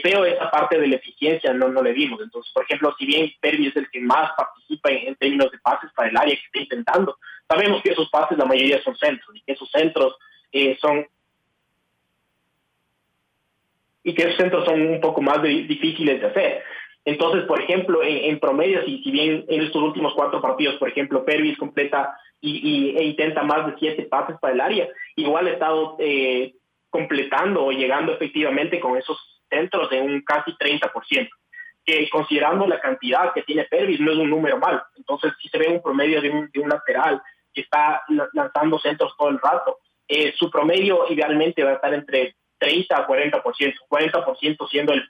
pero esa parte de la eficiencia no, no le vimos. Entonces, por ejemplo, si bien Pervis es el que más participa en, términos de pases para el área que está intentando, sabemos que esos pases la mayoría son centros y que esos centros son y que esos centros son un poco más difíciles de hacer. Entonces, por ejemplo, en, promedio, si, bien en estos últimos cuatro partidos, por ejemplo, Pervis completa y, e intenta más de siete pases para el área, igual ha estado eh, completando o llegando efectivamente con esos centros de un casi 30%, que considerando la cantidad que tiene Pervis no es un número mal. Entonces, si se ve un promedio de un, de un lateral que está lanzando centros todo el rato, eh, su promedio idealmente va a estar entre 30 a 40%, 40% siendo el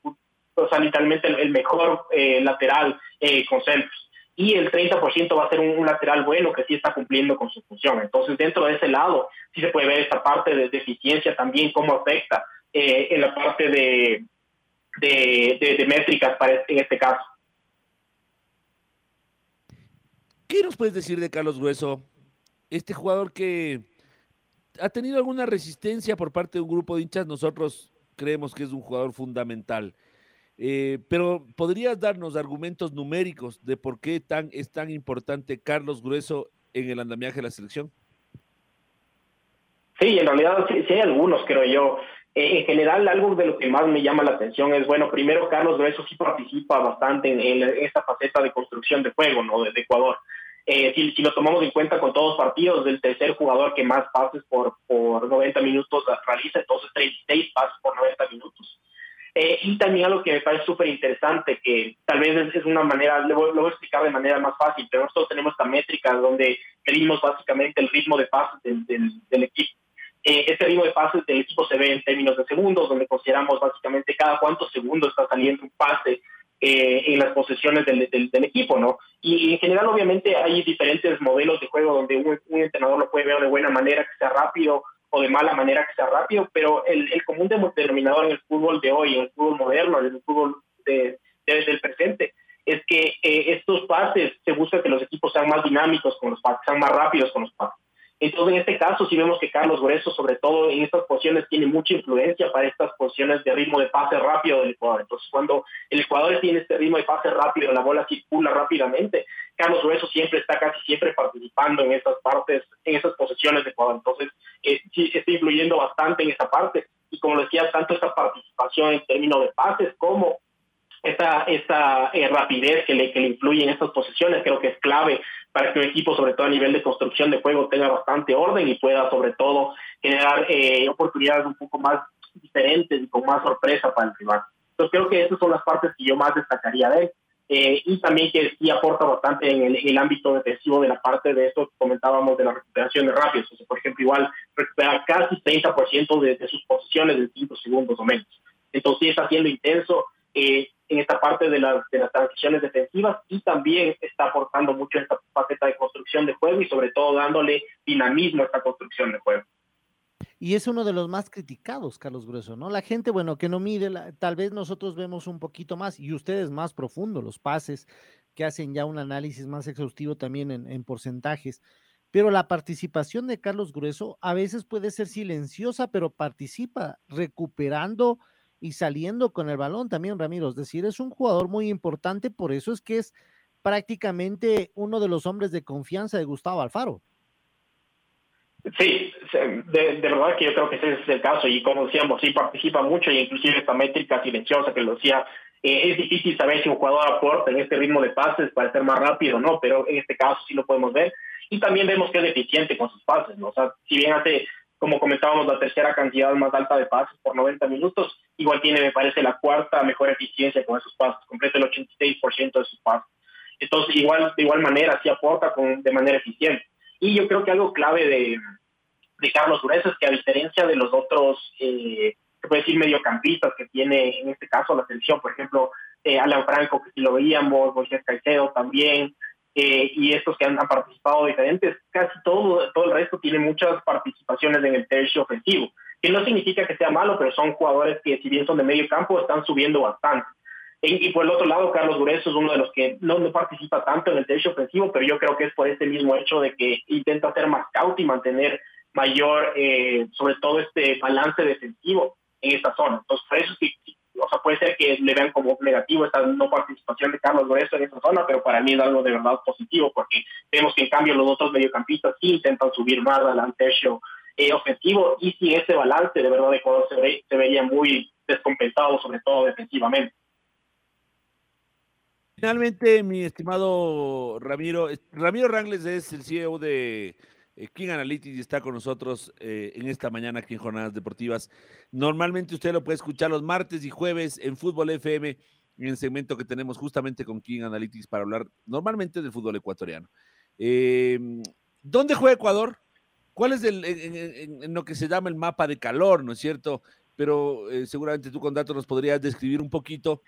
o sea, literalmente el, mejor eh, lateral eh, con centros. Y el 30% va a ser un, lateral bueno que sí está cumpliendo con su función. Entonces, dentro de ese lado, sí se puede ver esta parte de deficiencia también, cómo afecta eh, en la parte de, de, de, métricas para este, en este caso. ¿Qué nos puedes decir de Carlos Grueso? Este jugador que ha tenido alguna resistencia por parte de un grupo de hinchas, nosotros creemos que es un jugador fundamental. Eh, pero ¿podrías darnos argumentos numéricos de por qué tan, es tan importante Carlos Grueso en el andamiaje de la selección? Sí, en realidad sí, hay algunos, creo yo. Eh, en general, algo de lo que más me llama la atención es, bueno, primero Carlos Grueso sí participa bastante en, esta faceta de construcción de juego, ¿no? De, Ecuador. Eh, si, lo tomamos en cuenta con todos los partidos, del tercer jugador que más pases por, por 90 minutos realiza, entonces 36 pases por 90 minutos. Eh, y también algo que me parece súper interesante, que tal vez es, una manera, lo voy, a explicar de manera más fácil, pero nosotros tenemos esta métrica donde medimos básicamente el ritmo de pases del, del, equipo. Eh, este ritmo de pases del equipo se ve en términos de segundos, donde consideramos básicamente cada cuántos segundos está saliendo un pase eh, en las posesiones del, equipo, ¿no? Y, en general, obviamente, hay diferentes modelos de juego donde un entrenador lo puede ver de buena manera, que sea rápido, o de mala manera que sea rápido, pero el, común denominador en el fútbol de hoy, en el fútbol moderno, en el fútbol de, desde el presente, es que eh, estos pases se busca que los equipos sean más dinámicos con los pases, sean más rápidos con los pases. Entonces, en este caso, si vemos que Carlos Grueso, sobre todo en estas posiciones, tiene mucha influencia para estas posiciones de ritmo de pase rápido del Ecuador. Entonces, cuando el Ecuador tiene este ritmo de pase rápido, la bola circula rápidamente, Carlos Grueso siempre está casi siempre participando en estas partes, en esas posiciones de Ecuador. Entonces, eh, sí está influyendo bastante en esa parte. Y como decía, tanto esta participación en términos de pases como esta, esta eh, rapidez que le, que le influye en estas posiciones creo que es clave para que un equipo, sobre todo a nivel de construcción de juego, tenga bastante orden y pueda, sobre todo, generar eh, oportunidades un poco más diferentes y con más sorpresa para el rival. Entonces, creo que esas son las partes que yo más destacaría de él. Eh, y también que sí aporta bastante en el, ámbito defensivo de la parte de esto que comentábamos de la recuperación de rápidos. O sea, por ejemplo, igual recupera casi 30% de, de sus posiciones en 5 segundos o menos. Entonces, sí está siendo intenso. Eh, en esta parte de, las de las transiciones defensivas y también está aportando mucho en esta faceta de construcción de juego y sobre todo dándole dinamismo a esta construcción de juego. Y es uno de los más criticados, Carlos Grueso, ¿no? La gente, bueno, que no mide, tal vez nosotros vemos un poquito más y ustedes más profundo, los pases que hacen ya un análisis más exhaustivo también en, en porcentajes. Pero la participación de Carlos Grueso a veces puede ser silenciosa, pero participa recuperando y saliendo con el balón también, Ramiro. Es decir, es un jugador muy importante, por eso es que es prácticamente uno de los hombres de confianza de Gustavo Alfaro. Sí, de, verdad que yo creo que ese es el caso y como decíamos, sí participa mucho y inclusive esta métrica silenciosa que lo decía, eh, es difícil saber si un jugador aporta en este ritmo de pases para ser más rápido, ¿no? Pero en este caso sí lo podemos ver y también vemos que es deficiente con sus pases, ¿no? O sea, si bien hace, como comentábamos, la tercera cantidad más alta de pases por 90 minutos, igual tiene, me parece, la cuarta mejor eficiencia con esos pases, completa el 86% de sus pases. Entonces, igual, de igual manera, sí aporta con, de manera eficiente. Y yo creo que algo clave de, de Carlos Dureza es que a diferencia de los otros, eh, se puede decir, mediocampistas que tiene en este caso la selección, por ejemplo, eh, Alan Franco, que si lo veíamos, Moisés Caicedo también, eh, y estos que han, participado diferentes, casi todo, todo el resto tiene muchas participaciones en el tercio ofensivo, que no significa que sea malo, pero son jugadores que si bien son de medio campo, están subiendo bastante. Y, por el otro lado, Carlos Dureso es uno de los que no, participa tanto en el derecho ofensivo, pero yo creo que es por ese mismo hecho de que intenta ser más scout y mantener mayor, eh, sobre todo este balance defensivo en esta zona. Entonces, por eso o sea, puede ser que le vean como negativo esta no participación de Carlos Dureso en esa zona, pero para mí es algo de verdad positivo, porque vemos que en cambio los otros mediocampistas sí intentan subir más al tercio eh, ofensivo y si ese balance de verdad Ecuador se, se vería muy descompensado, sobre todo defensivamente. Finalmente, mi estimado Ramiro, Ramiro Rangles es el CEO de eh, King Analytics y está con nosotros eh, en esta mañana aquí en Jornadas Deportivas. Normalmente usted lo puede escuchar los martes y jueves en Fútbol FM, en el segmento que tenemos justamente con King Analytics para hablar normalmente del fútbol ecuatoriano. Em, ¿Dónde juega Ecuador? ¿Cuál es el, en, lo que se llama el mapa de calor, no es cierto? Pero eh, seguramente tú con datos nos podrías describir un poquito.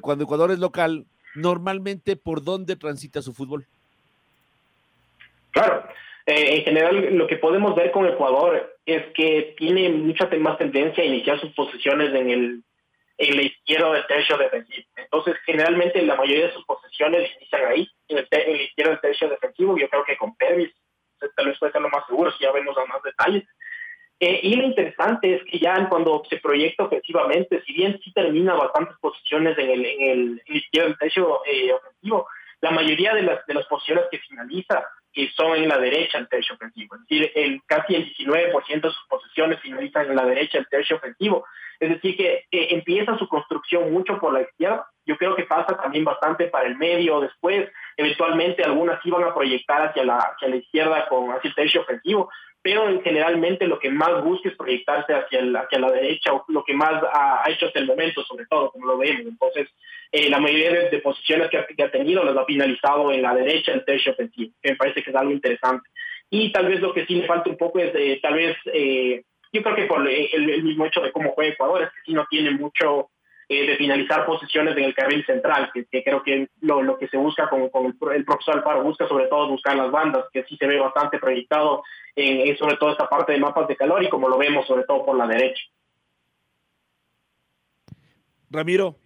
cuando Ecuador es local, normalmente por dónde transita su fútbol? Claro, eh, en general lo que podemos ver con Ecuador es que tiene mucha más tendencia a iniciar sus posiciones en el en del tercio defensivo. Entonces, generalmente la mayoría de sus posiciones inician ahí, en, el, en la izquierda del tercio defensivo. Yo creo que con Pervis tal vez puede ser lo más seguro si ya vemos a más detalles. Eh, y lo interesante es que ya cuando se proyecta ofensivamente, si bien sí termina bastantes posiciones en el, en el, izquierdo del techo eh, ofensivo, la mayoría de las, de las posiciones que finaliza eh, son en la derecha del techo ofensivo. Es decir, el, casi el 19% de sus posiciones finalizan en la derecha del techo ofensivo. Es decir, que empieza su construcción mucho por la izquierda. Yo creo que pasa también bastante para el medio después. Eventualmente algunas iban a proyectar hacia la, hacia la izquierda con hacia el techo ofensivo, pero generalmente lo que más busca es proyectarse hacia, el, hacia la derecha, o lo que más ha, hecho hasta el momento, sobre todo, como lo vemos. Entonces, eh, la mayoría de, posiciones que ha, tenido las ha finalizado en la derecha, el tercio ofensivo, que me parece que es algo interesante. Y tal vez lo que sí le falta un poco es, eh, tal vez, eh, yo creo que por el, mismo hecho de cómo juega Ecuador, es que sí no tiene mucho de finalizar posiciones en el carril central, que, creo que lo, que se busca con, con el, profesor Alfaro, busca sobre todo buscar las bandas, que sí se ve bastante proyectado en, sobre todo esta parte de mapas de calor y como lo vemos sobre todo por la derecha. Ramiro,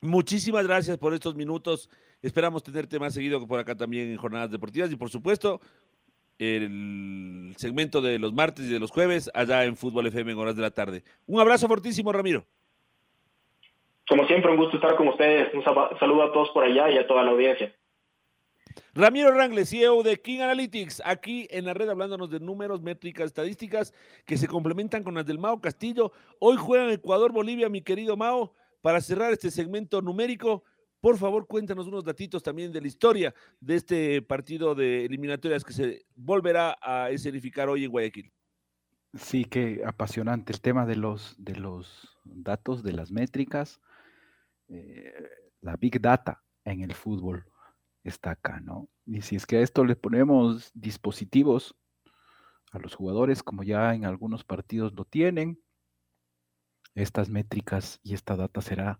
muchísimas gracias por estos minutos. Esperamos tenerte más seguido por acá también en jornadas deportivas y por supuesto el segmento de los martes y de los jueves allá en Fútbol FM en horas de la tarde. Un abrazo fortísimo, Ramiro. Como siempre, un gusto estar con ustedes. Un saludo a todos por allá y a toda la audiencia. Ramiro Rangles, CEO de King Analytics, aquí en la red hablándonos de números, métricas, estadísticas que se complementan con las del Mao Castillo. Hoy juegan Ecuador-Bolivia, mi querido Mao. Para cerrar este segmento numérico, por favor, cuéntanos unos datitos también de la historia de este partido de eliminatorias que se volverá a escenificar hoy en Guayaquil. Sí, qué apasionante el tema de los, de los datos, de las métricas, eh, la big data en el fútbol está acá, ¿no? Y si es que a esto le ponemos dispositivos a los jugadores, como ya en algunos partidos lo tienen, estas métricas y esta data será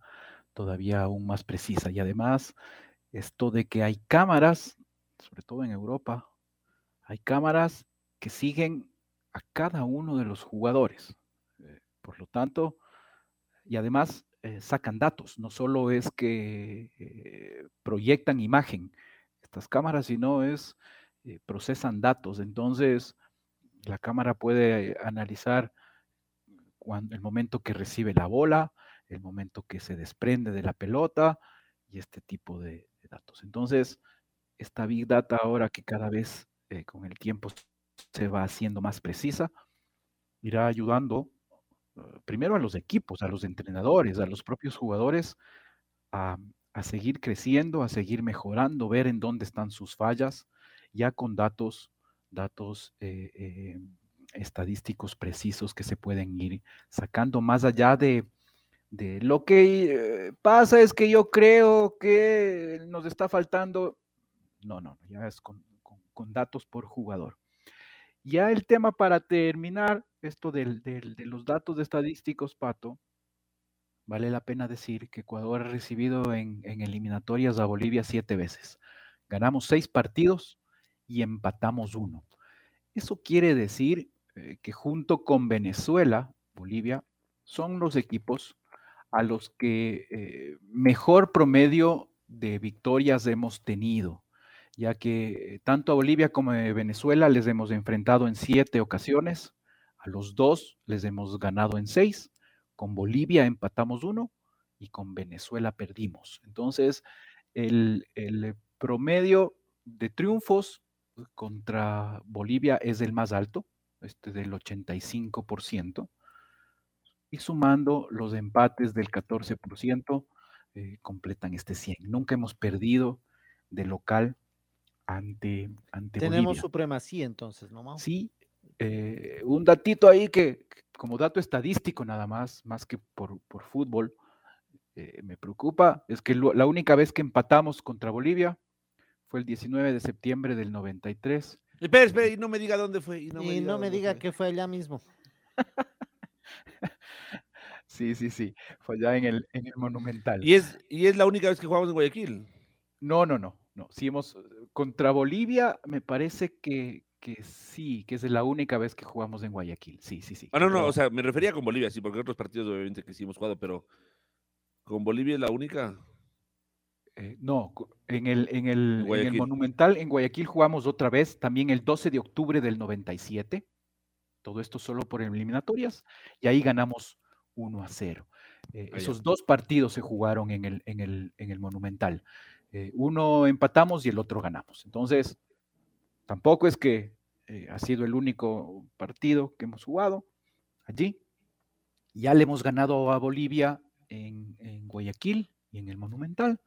todavía aún más precisa. Y además, esto de que hay cámaras, sobre todo en Europa, hay cámaras que siguen a cada uno de los jugadores. Eh, por lo tanto, y además eh, sacan datos, no solo es que eh, proyectan imagen estas cámaras, sino es eh, procesan datos. Entonces, la cámara puede analizar cuando, el momento que recibe la bola, el momento que se desprende de la pelota y este tipo de, datos. Entonces, esta Big Data ahora que cada vez con el tiempo se va haciendo más precisa, irá ayudando primero a los equipos, a los entrenadores, a los propios jugadores a, seguir creciendo, a seguir mejorando, ver en dónde están sus fallas, ya con datos, datos eh, eh, estadísticos precisos que se pueden ir sacando más allá de, de lo que pasa es que yo creo que nos está faltando. No, no, ya es con datos por jugador. Ya el tema para terminar, esto de los datos estadísticos, Pato, vale la pena decir que Ecuador ha recibido en, eliminatorias a Bolivia siete veces. Ganamos seis partidos y empatamos uno. Eso quiere decir eh, que junto con Venezuela, Bolivia, son los equipos a los que eh, mejor promedio de victorias hemos tenido ya que tanto a Bolivia como a Venezuela les hemos enfrentado en siete ocasiones, a los dos les hemos ganado en seis, con Bolivia empatamos uno y con Venezuela perdimos. Entonces, el, promedio de triunfos contra Bolivia es el más alto, este del 85%, y sumando los empates del 14%, eh, completan este 100. Nunca hemos perdido de local ante, ante Tenemos supremacía entonces, ¿no, Sí, eh, un datito ahí que, como dato estadístico nada más, más que por, fútbol, eh, me preocupa, es que la única vez que empatamos contra Bolivia fue el 19 de septiembre del 93. Espera, espera, y no me diga dónde fue. Y no me diga, que fue allá mismo. sí, sí, sí, fue allá en el, en el Monumental. ¿Y es, ¿Y es la única vez que jugamos en Guayaquil? No, no, no. No, si hemos contra Bolivia, me parece que, que sí, que es la única vez que jugamos en Guayaquil. Sí, sí, sí. Ah, no, no, o sea, me refería con Bolivia, sí, porque otros partidos obviamente que sí hemos jugado, pero con Bolivia es la única. Eh, no, en el, en, el, en el Monumental en Guayaquil jugamos otra vez, también el 12 de octubre del 97. Todo esto solo por eliminatorias, y ahí ganamos 1 a 0. Eh, ah, esos dos partidos se jugaron en el, en el, en el Monumental. Eh, uno empatamos y el otro ganamos. Entonces, tampoco es que eh, ha sido el único partido que hemos jugado allí. Ya le hemos ganado a Bolivia en, Guayaquil y en el Monumental,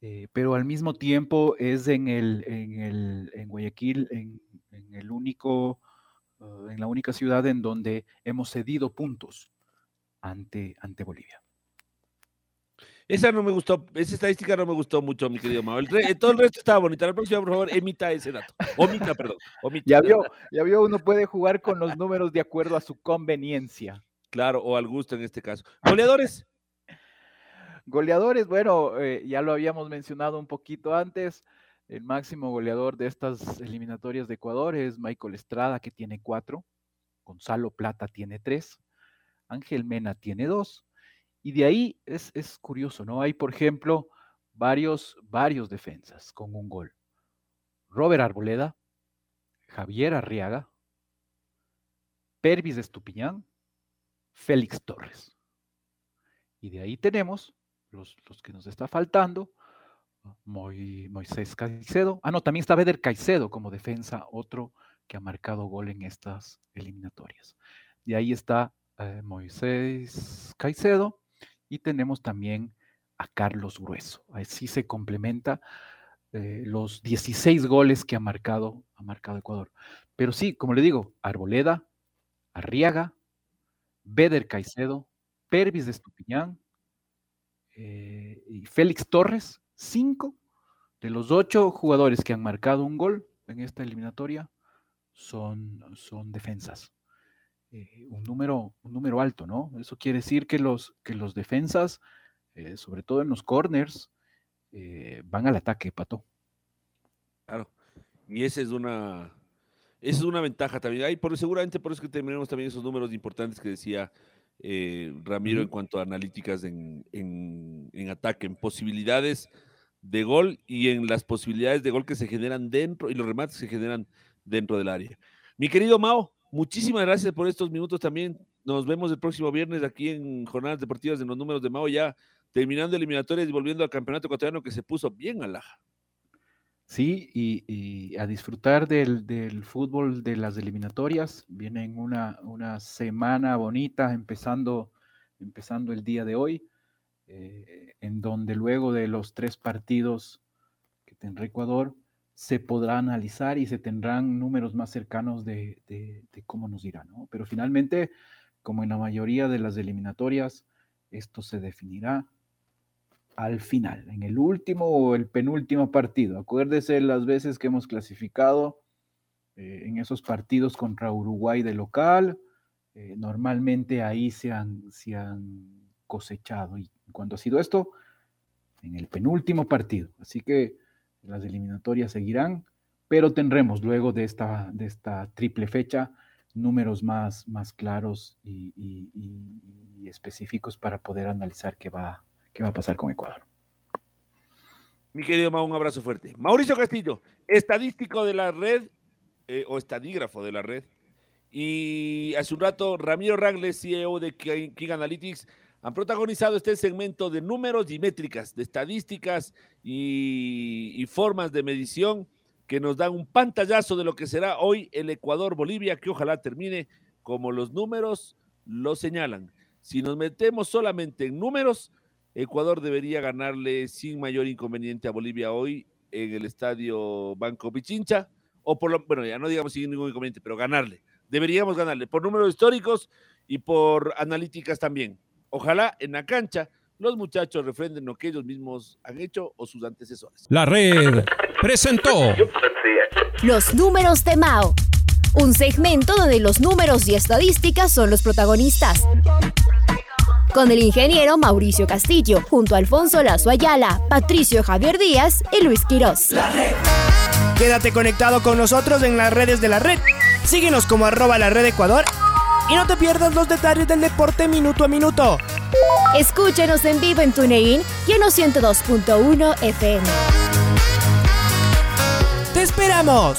eh, pero al mismo tiempo es en el en, el, en Guayaquil en, el único en la única ciudad en donde hemos cedido puntos ante, ante Bolivia. Esa no me gustó, esa estadística no me gustó mucho, mi querido Mao. todo el resto estaba bonita. La próxima, por favor, emita ese dato. Omita, perdón. Ya vio, ya vio, uno puede jugar con los números de acuerdo a su conveniencia. Claro, o al gusto en este caso. Goleadores. Goleadores, bueno, eh, ya lo habíamos mencionado un poquito antes. El máximo goleador de estas eliminatorias de Ecuador es Michael Estrada, que tiene cuatro. Gonzalo Plata tiene tres. Ángel Mena tiene dos. Y de ahí es, curioso, ¿no? Hay, por ejemplo, varios, varios defensas con un gol. Robert Arboleda, Javier Arriaga, Pervis Estupiñán, Félix Torres. Y de ahí tenemos los, los que nos está faltando, Moisés Caicedo. Ah, no, también está Beder Caicedo como defensa, otro que ha marcado gol en estas eliminatorias. De ahí está eh, Moisés Caicedo, y tenemos también a Carlos Grueso. Así se complementa eh, los 16 goles que ha marcado, ha marcado Ecuador. Pero sí, como le digo, Arboleda, Arriaga, Beder Caicedo, Pervis de Estupiñán eh, y Félix Torres, cinco de los ocho jugadores que han marcado un gol en esta eliminatoria son, son defensas. Eh, un, número, un número alto, ¿no? Eso quiere decir que los, que los defensas, eh, sobre todo en los corners, eh, van al ataque, Pato. Claro. Y esa es una, esa es una ventaja también. Ahí por, seguramente por eso que terminamos también esos números importantes que decía Ramiro en cuanto a analíticas en, en, en, ataque, en posibilidades de gol y en las posibilidades de gol que se generan dentro y los remates que se generan dentro del área. Mi querido Mao, Muchísimas gracias por estos minutos también. Nos vemos el próximo viernes aquí en Jornadas Deportivas de los Números de Mao, ya terminando eliminatorias y volviendo al campeonato ecuatoriano que se puso bien alaja. Sí, y, a disfrutar del, fútbol de las eliminatorias. Vienen una, una semana bonita empezando, empezando el día de hoy, eh, en donde luego de los tres partidos que tendrá Ecuador, se podrá analizar y se tendrán números más cercanos de, cómo nos irá, ¿no? Pero finalmente, como en la mayoría de las eliminatorias, esto se definirá al final, en el último o el penúltimo partido. Acuérdese las veces que hemos clasificado eh, en esos partidos contra Uruguay de local. Eh, normalmente ahí se han, se han cosechado. Y cuando ha sido esto, en el penúltimo partido. Así que las eliminatorias seguirán, pero tendremos luego de esta, de esta triple fecha números más, más claros y, y específicos para poder analizar qué va, qué va a pasar con Ecuador. Mi querido Mau, un abrazo fuerte. Mauricio Castillo, estadístico de la red eh, o estadígrafo de la red. Y hace un rato, Ramiro Rangles, CEO de King Analytics, han protagonizado este segmento de números y métricas, de estadísticas y, y formas de medición que nos dan un pantallazo de lo que será hoy el Ecuador-Bolivia, que ojalá termine como los números lo señalan. Si nos metemos solamente en números, Ecuador debería ganarle sin mayor inconveniente a Bolivia hoy en el estadio Banco Pichincha, o por lo, bueno, ya no digamos sin ningún inconveniente, pero ganarle. Deberíamos ganarle por números históricos y por analíticas también. Ojalá en la cancha los muchachos refrenden lo que ellos mismos han hecho o sus antecesores. La red presentó Los números de Mao, un segmento donde los números y estadísticas son los protagonistas con el ingeniero Mauricio Castillo, junto a Alfonso Lazo Ayala, Patricio Javier Díaz y Luis Quirós. Quédate conectado con nosotros en las redes de la red. Síguenos como arroba la red Ecuador y no te pierdas los detalles del deporte minuto a minuto. Escúchenos en vivo en TuneIn y en 102.1 FM. ¡Te esperamos!